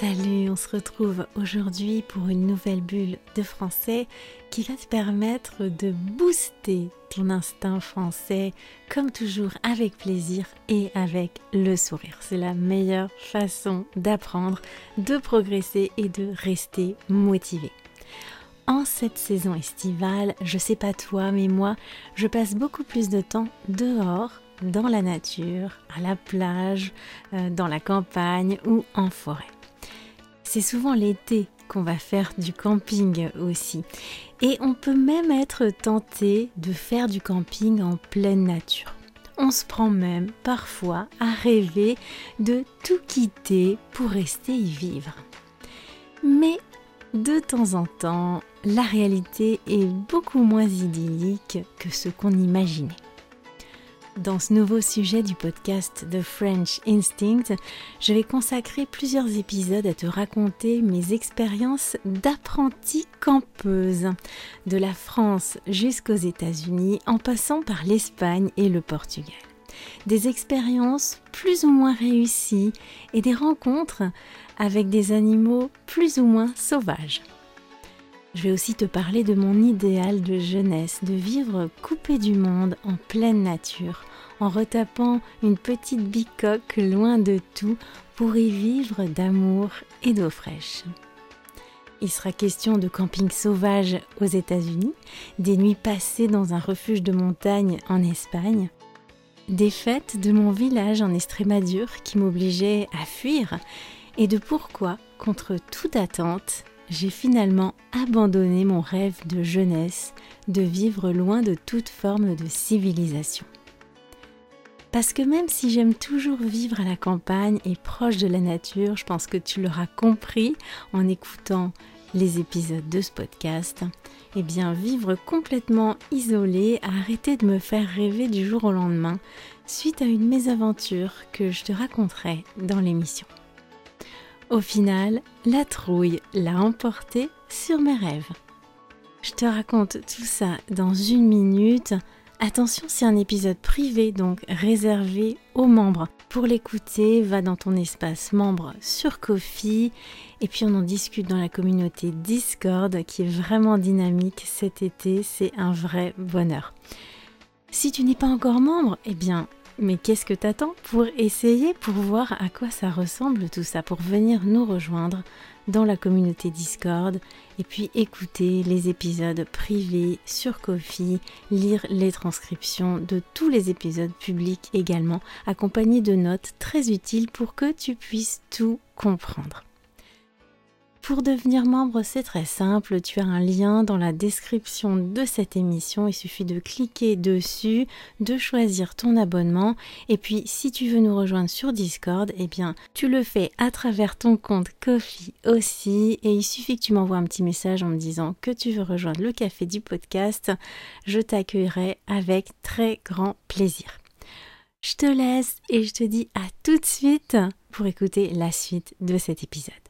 Salut, on se retrouve aujourd'hui pour une nouvelle bulle de français qui va te permettre de booster ton instinct français comme toujours avec plaisir et avec le sourire. C'est la meilleure façon d'apprendre, de progresser et de rester motivé. En cette saison estivale, je sais pas toi, mais moi, je passe beaucoup plus de temps dehors dans la nature, à la plage, euh, dans la campagne ou en forêt. C'est souvent l'été qu'on va faire du camping aussi. Et on peut même être tenté de faire du camping en pleine nature. On se prend même parfois à rêver de tout quitter pour rester y vivre. Mais de temps en temps, la réalité est beaucoup moins idyllique que ce qu'on imaginait. Dans ce nouveau sujet du podcast The French Instinct, je vais consacrer plusieurs épisodes à te raconter mes expériences d'apprentie campeuse, de la France jusqu'aux États-Unis, en passant par l'Espagne et le Portugal. Des expériences plus ou moins réussies et des rencontres avec des animaux plus ou moins sauvages. Je vais aussi te parler de mon idéal de jeunesse, de vivre coupé du monde en pleine nature, en retapant une petite bicoque loin de tout pour y vivre d'amour et d'eau fraîche. Il sera question de camping sauvage aux États-Unis, des nuits passées dans un refuge de montagne en Espagne, des fêtes de mon village en Estrémadure qui m'obligeaient à fuir, et de pourquoi, contre toute attente, j'ai finalement abandonné mon rêve de jeunesse de vivre loin de toute forme de civilisation. Parce que même si j'aime toujours vivre à la campagne et proche de la nature, je pense que tu l'auras compris en écoutant les épisodes de ce podcast, eh bien vivre complètement isolé a arrêté de me faire rêver du jour au lendemain suite à une mésaventure que je te raconterai dans l'émission. Au final, la trouille l'a emporté sur mes rêves. Je te raconte tout ça dans une minute. Attention, c'est un épisode privé, donc réservé aux membres. Pour l'écouter, va dans ton espace membre sur Kofi et puis on en discute dans la communauté Discord qui est vraiment dynamique cet été. C'est un vrai bonheur. Si tu n'es pas encore membre, eh bien mais qu'est-ce que t'attends pour essayer, pour voir à quoi ça ressemble tout ça, pour venir nous rejoindre dans la communauté Discord et puis écouter les épisodes privés sur Kofi, lire les transcriptions de tous les épisodes publics également, accompagnés de notes très utiles pour que tu puisses tout comprendre. Pour devenir membre, c'est très simple. Tu as un lien dans la description de cette émission. Il suffit de cliquer dessus, de choisir ton abonnement. Et puis, si tu veux nous rejoindre sur Discord, eh bien, tu le fais à travers ton compte Coffee aussi. Et il suffit que tu m'envoies un petit message en me disant que tu veux rejoindre le café du podcast. Je t'accueillerai avec très grand plaisir. Je te laisse et je te dis à tout de suite pour écouter la suite de cet épisode.